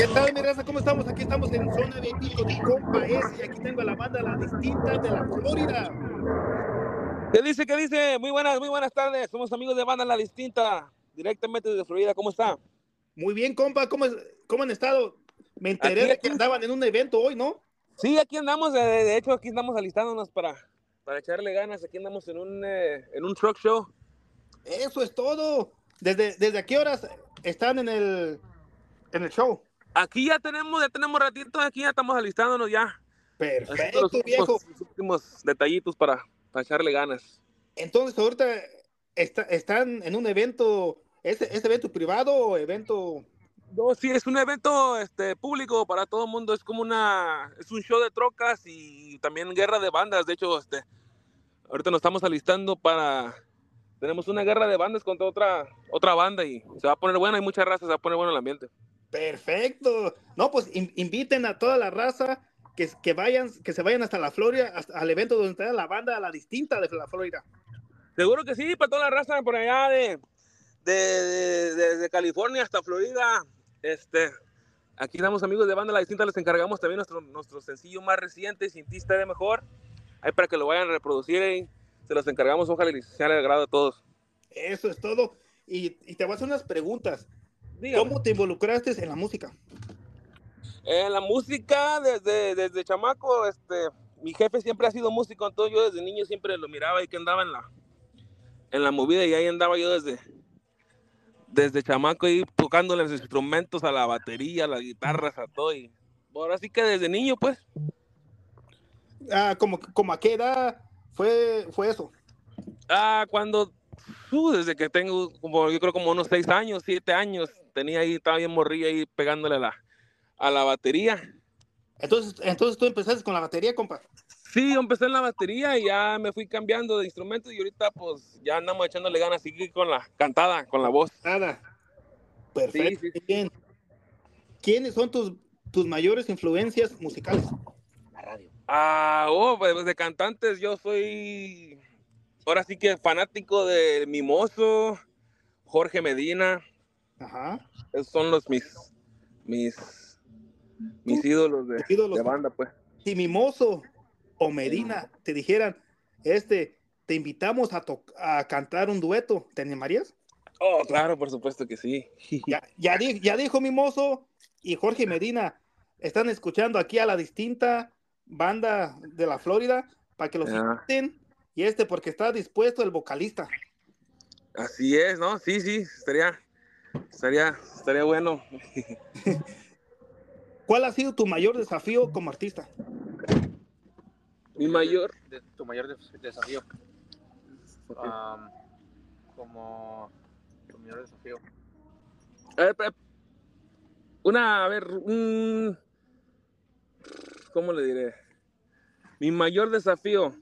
¿Qué tal, mi raza? ¿Cómo estamos? Aquí estamos en zona de pico de compa S y aquí tengo a la banda La Distinta de la Florida. ¿Qué dice? ¿Qué dice? Muy buenas, muy buenas tardes. Somos amigos de banda La Distinta, directamente desde Florida. ¿Cómo está? Muy bien, compa. ¿Cómo, es- cómo han estado? Me enteré Aquí, de que andaban en un evento hoy, ¿no? Sí, aquí andamos. De, de hecho, aquí estamos alistándonos para, para echarle ganas. Aquí andamos en un, eh, en un truck show. Eso es todo. ¿Desde, desde qué horas están en el, en el show? Aquí ya tenemos, ya tenemos ratito. Aquí ya estamos alistándonos ya. Perfecto, los viejo. últimos, los últimos detallitos para, para echarle ganas. Entonces, ahorita está- están en un evento, ¿es, es evento privado o evento? No, sí, es un evento este, público para todo el mundo. Es como una, es un show de trocas y también guerra de bandas. De hecho, este, ahorita nos estamos alistando para, tenemos una guerra de bandas contra otra, otra banda y se va a poner bueno. Hay muchas razas, se va a poner bueno el ambiente. Perfecto. No, pues in- inviten a toda la raza que, que vayan, que se vayan hasta la Florida, hasta al evento donde está la banda La Distinta de la Florida. Seguro que sí, para toda la raza por allá de, de, de- de- de California hasta Florida. Este, aquí estamos amigos de banda La Distinta, les encargamos también nuestro, nuestro sencillo más reciente, Sin ti estaré mejor. Ahí para que lo vayan a reproducir, y se los encargamos, ojalá les sea de agrado a todos. Eso es todo. Y, y te voy a hacer unas preguntas. Dígame. ¿Cómo te involucraste en la música? En la música, desde, desde chamaco, este, mi jefe siempre ha sido músico, entonces yo desde niño siempre lo miraba y que andaba en la, en la movida y ahí andaba yo desde, desde chamaco ahí tocando los instrumentos a la batería, a las guitarras, a todo. Y ahora sí que desde niño, pues. Ah, como, como a qué edad fue, fue eso? Ah, cuando, uh, desde que tengo como, yo creo como unos seis años, siete años, tenía ahí, estaba bien morrilla ahí pegándole a la, a la batería. Entonces, entonces tú empezaste con la batería, compa. Sí, yo empecé en la batería y ya me fui cambiando de instrumentos y ahorita pues ya andamos echándole ganas, seguir con la cantada, con la voz. Nada. Perfecto. Sí, sí. Bien. ¿Quiénes son tus, tus mayores influencias musicales? Ah, oh, pues de cantantes yo soy, ahora sí que fanático de Mimoso, Jorge Medina, Ajá. esos son los mis, mis, mis ídolos de, ídolos. de banda, pues. Si Mimoso o Medina te dijeran, este, te invitamos a, a cantar un dueto, ¿te animarías? Oh, claro, por supuesto que sí. Ya, ya, di- ya dijo Mimoso y Jorge Medina, están escuchando aquí a la distinta banda de la Florida para que los inviten y este porque está dispuesto el vocalista. Así es, ¿no? Sí, sí, estaría, estaría, estaría bueno. ¿Cuál ha sido tu mayor desafío como artista? Mi mayor, de tu mayor des- desafío? Como tu mayor desafío. A ver, una, a ver, un, ¿cómo le diré? Mi mayor desafío.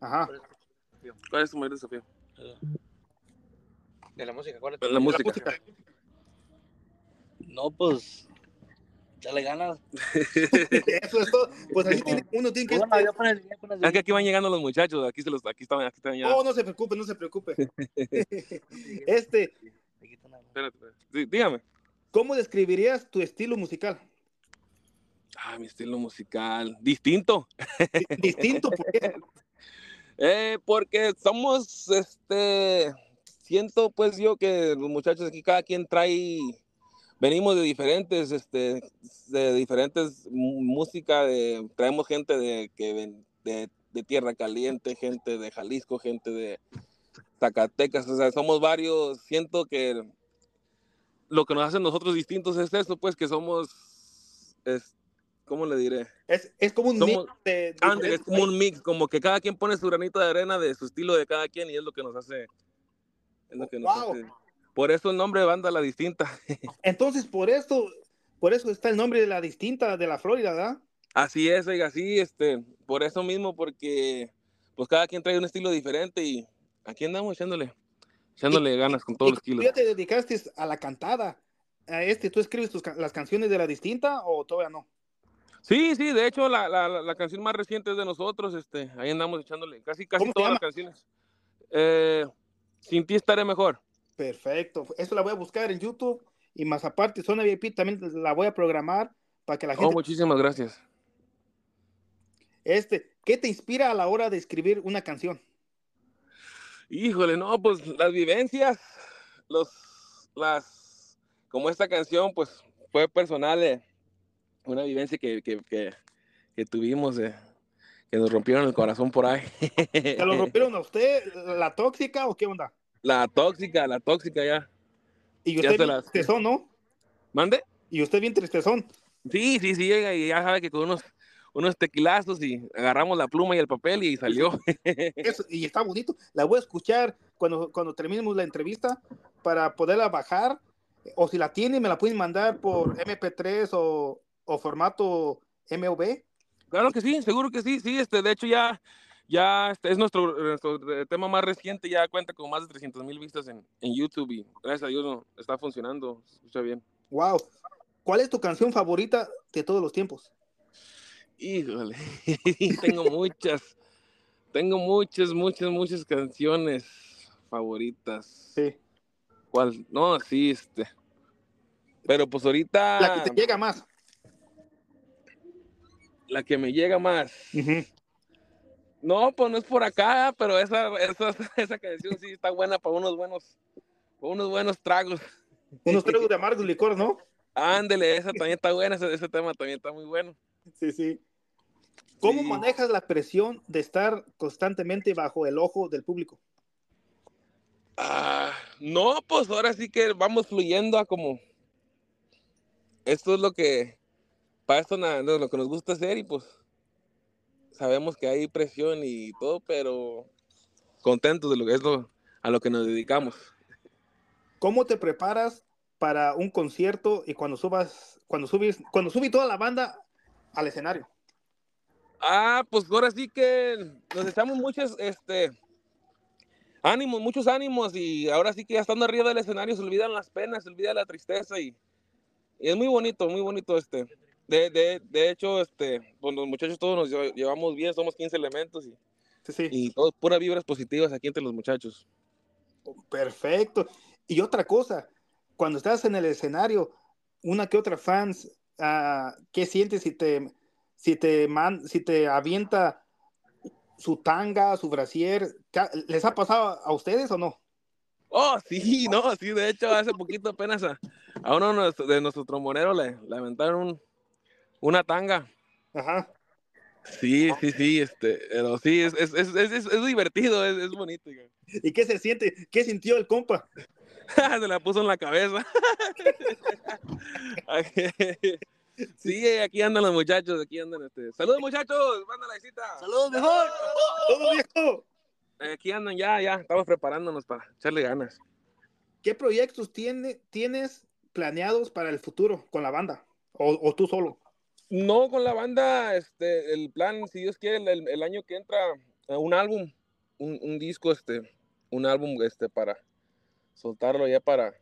Ajá. ¿Cuál es tu desafío? ¿Cuál es tu mayor desafío? De la música, ¿cuál es tu La música. No, pues, dale ganas. Eso es todo. Pues así tiene, uno tiene que... Bueno, ya con el- ya con el- Es que aquí van llegando los muchachos, aquí se los, aquí están, aquí están ya. Oh, no se preocupe, no se preocupe. Este, Aquí. Espérate, espérate. Sí, dígame. ¿cómo describirías tu estilo musical? Ah, mi estilo musical. Distinto. Di- Distinto, ¿por qué? Eh, porque somos, este, siento pues yo que los muchachos aquí, cada quien trae, venimos de diferentes, este, de diferentes música, de, traemos gente de, que de, de Tierra Caliente, gente de Jalisco, gente de Zacatecas, o sea, somos varios, siento que lo que nos hace nosotros distintos es eso, pues que somos, es, ¿cómo le diré? Es, es como un Somos- mix de, es como un mix, como que cada quien pone su granito de arena de su estilo de cada quien y es lo que nos hace. Es lo que nos Wow. hace. Por eso el nombre de banda La Distinta. Entonces, por esto, por eso está el nombre de la distinta de la Florida, ¿verdad? Así es, oiga, sí, este, por eso mismo, porque pues cada quien trae un estilo diferente y aquí andamos echándole, echándole ganas con todos ¿Y los tú kilos. ya te dedicaste a la cantada? A este, ¿Tú escribes tus las canciones de la distinta o todavía no? Sí, sí, de hecho la, la, la- canción más reciente es de nosotros, este, ahí andamos echándole casi, casi ¿Cómo se todas las canciones. Eh, Sin ti estaré mejor. Perfecto. Eso la voy a buscar en YouTube y más aparte, Zona VIP también la voy a programar para que la gente... Oh, muchísimas gracias. Este, ¿qué te inspira a la hora de escribir una canción? Híjole, no, pues las vivencias, los, las, como esta canción, pues fue personal, eh, una vivencia que, que, que, que tuvimos, eh, que nos rompieron el corazón por ahí. ¿Se lo rompieron a usted, la tóxica o qué onda? La tóxica, la tóxica ya. Y Ya usted se bien las- tristezón, ¿no? ¿Mande? Y usted bien tristezón. Sí, sí, sí, llega y ya sabe que con unos, unos tequilazos y agarramos la pluma y el papel y salió. Eso, y está bonito. La voy a escuchar cuando, cuando terminemos la entrevista para poderla bajar. O si la tienen, me la pueden mandar por MP3 o, o formato MOV. Claro que sí, seguro que sí, sí, este, de hecho ya, ya este, es nuestro, nuestro eh, tema más reciente, ya cuenta con más de 300 mil vistas en, en YouTube y gracias a Dios no, está funcionando, se escucha bien. Wow. ¿Cuál es tu canción favorita de todos los tiempos? Híjole, tengo muchas, tengo muchas, muchas, muchas canciones favoritas. Sí. ¿Cuál? No, sí, este. Pero pues ahorita La que te llega más. La que me llega más. No, pues no es por acá, pero esa, esa, esa canción sí está buena para unos buenos, para unos buenos tragos. Unos tragos de amargo licor, ¿no? Ándele, esa también está buena, ese, ese tema también está muy bueno. Sí, sí. ¿Cómo Sí. manejas la presión de estar constantemente bajo el ojo del público? Ah, no, pues ahora sí que vamos fluyendo a como. Esto es lo que. Para esto na- no, lo que nos gusta hacer y pues. Sabemos que hay presión y todo, pero contentos de lo que es lo, a lo que nos dedicamos. ¿Cómo te preparas para un concierto y cuando subas, cuando subes, cuando subí toda la banda al escenario? Ah, pues ahora sí que nos echamos muchos, este, ánimos, muchos ánimos y ahora sí que ya estando arriba del escenario se olvidan las penas, se olvida la tristeza y, y es muy bonito, muy bonito este. De, de, de hecho, este, pues los muchachos todos nos lle- llevamos bien, somos 15 elementos y, Sí, sí. y todo, puras vibras positivas aquí entre los muchachos. Perfecto. Y otra cosa, cuando estás en el escenario, una que otra fans, ah, ¿qué sientes si te, si te man- si te avienta su tanga, su brasier? ¿Ca- ¿Les ha pasado a ustedes o no? Oh, sí, no, sí, de hecho, hace poquito apenas a, a uno de nuestros- de nuestros tromboneros le, le aventaron un- una tanga. Ajá. Sí, sí, sí, este, pero sí, es, es, es, es, es divertido, es, es bonito. ¿Y qué se siente? ¿Qué sintió el compa? Se la puso en la cabeza. sí, aquí andan los muchachos, aquí andan. Este. Saludos, muchachos, manda la visita. ¡Saludos, mejor! ¡Todo viejo! Aquí andan ya, ya, estamos preparándonos para echarle ganas. ¿Qué proyectos tiene, tienes planeados para el futuro con la banda? ¿O, o tú solo? No, con la banda, este, el plan, si Dios quiere, el, el año que entra, eh, un álbum, un, un disco, este, un álbum, este, para soltarlo ya para,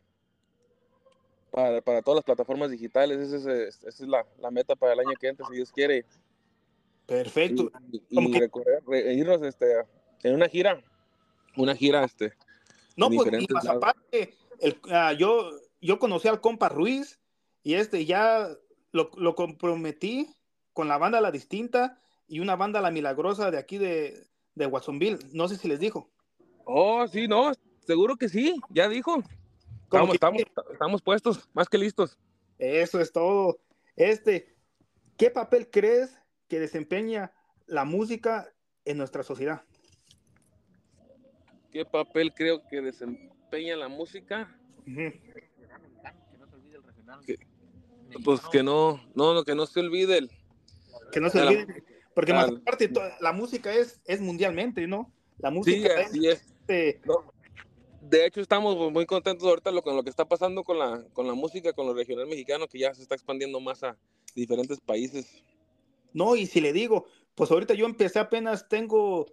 para, para todas las plataformas digitales. Esa es, es- esa es la, la meta para el año que entra, si Dios quiere. Perfecto. Y, recorrer, re- irnos, este, en una gira, una gira, este, No, pues, y más aparte, el- ah, yo, yo conocí al compa Ruiz y este ya lo, lo comprometí con la banda La Distinta y una banda La Milagrosa de aquí de, de Watsonville. No sé si les dijo. Oh, sí, no, seguro que sí, ya dijo. Estamos, estamos, estamos puestos, más que listos. Eso es todo. Este, ¿qué papel crees que desempeña la música en nuestra sociedad? ¿Qué papel creo que desempeña la música? Ujú. Que no se olvide el regional. Que- Pues que no, no, no, que no se olvide el, Que no se La- olviden, porque más aparte la música es, es mundialmente, ¿no? La Sí, música es, así es. este, De hecho, estamos muy contentos ahorita lo- con lo que está pasando con la, con la música, con lo regional mexicano, que ya se está expandiendo más a diferentes países. No, y si le digo, pues ahorita yo empecé apenas, tengo,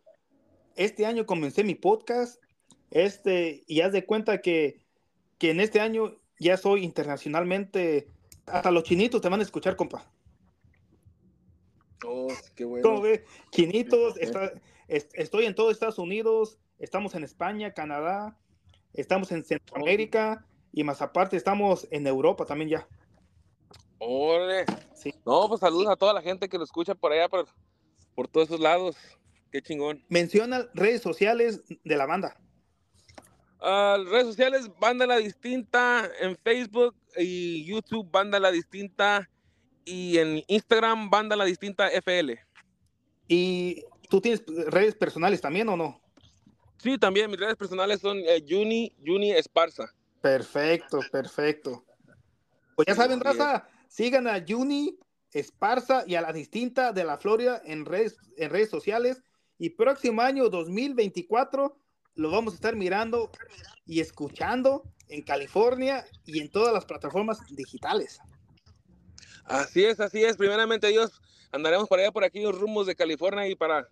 este año comencé mi podcast, este, y haz de cuenta que, que en este año ya soy internacionalmente, hasta los chinitos te van a escuchar, compa. Oh, qué bueno. ¿Cómo ve? Chinitos, está- est- estoy en todo Estados Unidos, estamos en España, Canadá, estamos en Centroamérica, y más aparte estamos en Europa también ya. Ole. Sí. No, pues saludos a toda la gente que lo escucha por allá, por, por todos esos lados. Qué chingón. Menciona redes sociales de la banda. Ah, redes sociales, Banda La Distinta, en Facebook y YouTube, Banda La Distinta, y en Instagram, Banda La Distinta FL. ¿Y tú tienes redes personales también o no? Sí, también mis redes personales son eh, Juni, Juni Esparza. Perfecto, perfecto. Pues ya saben, raza, sigan a Juni Esparza y a la distinta de la Florida en redes, en redes sociales. Y próximo año 2024 lo vamos a estar mirando y escuchando en California y en todas las plataformas digitales. Así es, así es. Primeramente Dios, andaremos por allá, por aquí, los rumos de California y para,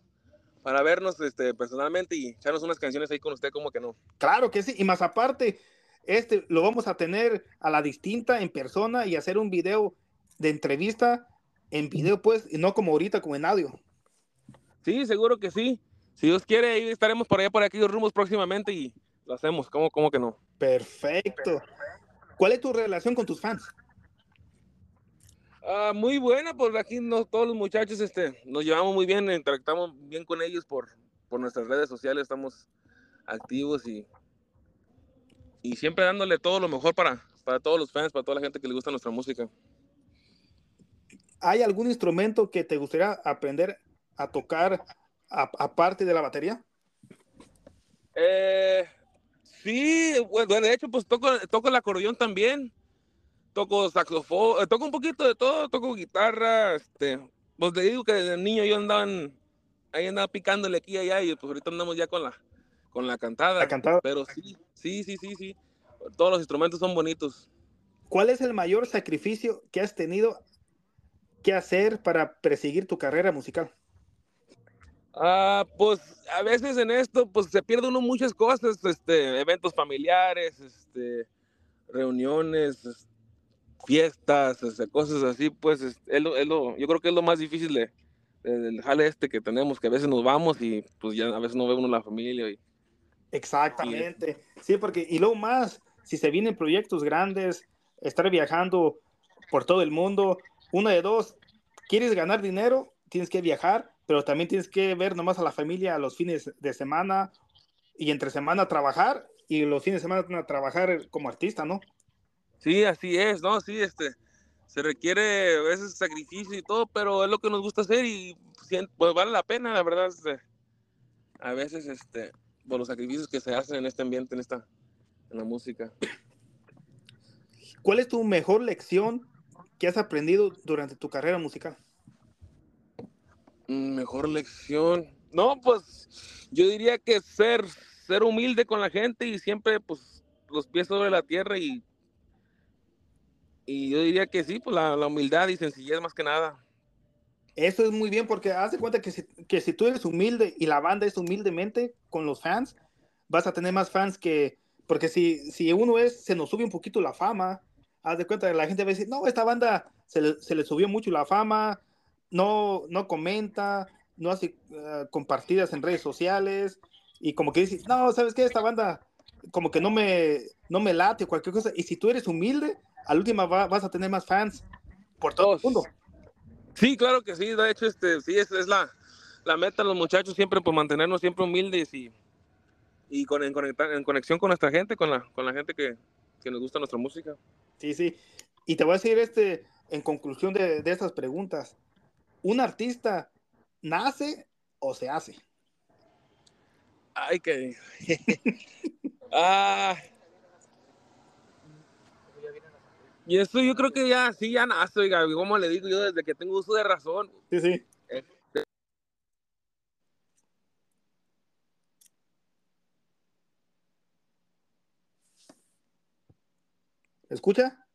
para vernos este, personalmente y echarnos unas canciones ahí con usted, como que no. Claro que sí, y más aparte, este lo vamos a tener a la distinta en persona y hacer un video de entrevista en video, pues, y no como ahorita, como en audio. Sí, seguro que sí. Si Dios quiere, ahí estaremos por allá, por aquí, los rumos próximamente y lo hacemos. ¿Cómo, cómo que no? Perfecto. ¿Cuál es tu relación con tus fans? Ah, muy buena, pues aquí no, todos los muchachos este, nos llevamos muy bien, interactuamos bien con ellos por, por nuestras redes sociales, estamos activos y, y siempre dándole todo lo mejor para, para todos los fans, para toda la gente que le gusta nuestra música. ¿Hay algún instrumento que te gustaría aprender a tocar aparte de la batería? Eh, sí, bueno, de hecho, pues toco, toco el acordeón también, toco saxofón, eh, toco un poquito de todo, toco guitarra, este, pues te digo que desde niño yo andaba en- ahí andaba picándole aquí y allá y pues ahorita andamos ya con la, con la cantada. La cantada. Pero sí, sí, sí, sí, sí, todos los instrumentos son bonitos. ¿Cuál es el mayor sacrificio que has tenido que hacer para perseguir tu carrera musical? Ah, pues a veces en esto, pues se pierde uno muchas cosas, este, eventos familiares, este, reuniones, es- fiestas, este, cosas así, pues es, es lo, es lo- yo creo que es lo más difícil de, de- jale este que tenemos, que a veces nos vamos y pues ya a veces no ve uno la familia. Y, Exactamente. Sí, porque y luego más, si se vienen proyectos grandes, estar viajando por todo el mundo, una de dos, quieres ganar dinero, tienes que viajar, pero también tienes que ver nomás a la familia a los fines de semana y entre semana trabajar y los fines de semana trabajar como artista, ¿no? sí, así es, ¿no? Sí, este, se requiere a veces sacrificio y todo, pero es lo que nos gusta hacer y pues vale la pena, la verdad. este, a veces, este, por los sacrificios que se hacen en este ambiente, en esta, en la música. ¿Cuál es tu mejor lección que has aprendido durante tu carrera musical? Mejor lección. No, pues yo diría que ser, ser humilde con la gente y siempre, pues, los pies sobre la tierra y, y yo diría que sí, pues la, la humildad y sencillez más que nada. Eso es muy bien porque haz de cuenta que si, que si tú eres humilde y la banda es humildemente con los fans, vas a tener más fans que, porque si, si uno es, se nos sube un poquito la fama, haz de cuenta que la gente va a decir, no, esta banda se le, se le subió mucho la fama, no, no comenta, no hace eh, compartidas en redes sociales y como que dices, no, ¿sabes qué? Esta banda como que no me, no me late o cualquier cosa. Y si tú eres humilde, al último va- vas a tener más fans por todo el mundo. Sí, claro que sí, de hecho, este, sí, esa es la, la meta de los muchachos, siempre por mantenernos siempre humildes y, y con, en, en conexión con nuestra gente, con la, con la gente que, que nos gusta nuestra música. Sí, sí. Y te voy a decir este, en conclusión de, de estas preguntas, ¿un artista nace o se hace? Ay, que... ah, y eso yo creo que ya, sí, ya nace, oiga, como le digo yo, desde que tengo uso de razón. Sí, sí. ¿Escucha?